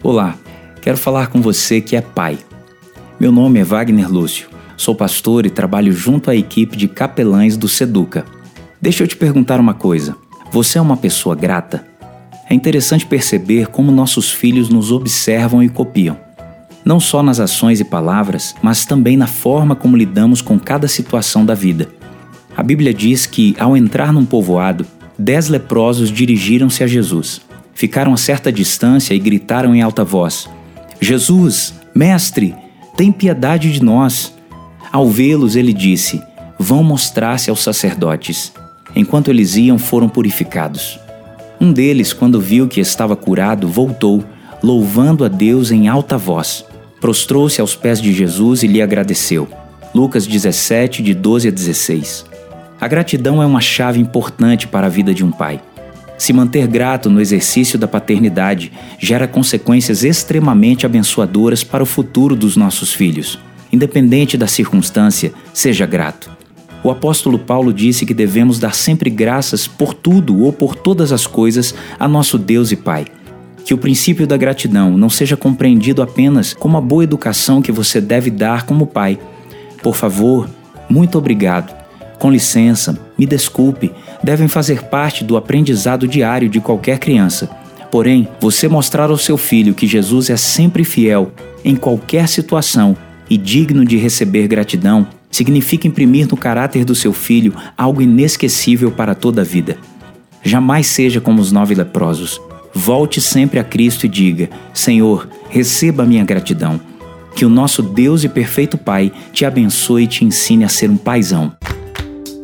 Olá, quero falar com você que é pai. Meu nome é Wagner Lúcio, sou pastor e trabalho junto à equipe de capelães do Seduca. Deixa eu te perguntar uma coisa: você é uma pessoa grata? É interessante perceber como nossos filhos nos observam e copiam. Não só nas ações e palavras, mas também na forma como lidamos com cada situação da vida. A Bíblia diz que, ao entrar num povoado, dez leprosos dirigiram-se a Jesus ficaram a certa distância e gritaram em alta voz: Jesus, Mestre, tem piedade de nós. Ao vê-los, ele disse: Vão mostrar-se aos sacerdotes. Enquanto eles iam, foram purificados. Um deles, quando viu que estava curado, voltou, louvando a Deus em alta voz. Prostrou-se aos pés de Jesus e lhe agradeceu. Lucas 17, de 12 a 16. A gratidão é uma chave importante para a vida de um pai. Se manter grato no exercício da paternidade gera consequências extremamente abençoadoras para o futuro dos nossos filhos. Independente da circunstância, seja grato. O apóstolo Paulo disse que devemos dar sempre graças por tudo ou por todas as coisas a nosso Deus e Pai. Que o princípio da gratidão não seja compreendido apenas como a boa educação que você deve dar como pai. Por favor, muito obrigado com licença, me desculpe, devem fazer parte do aprendizado diário de qualquer criança. Porém, você mostrar ao seu filho que Jesus é sempre fiel em qualquer situação e digno de receber gratidão significa imprimir no caráter do seu filho algo inesquecível para toda a vida. Jamais seja como os nove leprosos. Volte sempre a Cristo e diga: Senhor, receba a minha gratidão. Que o nosso Deus e perfeito Pai te abençoe e te ensine a ser um paizão.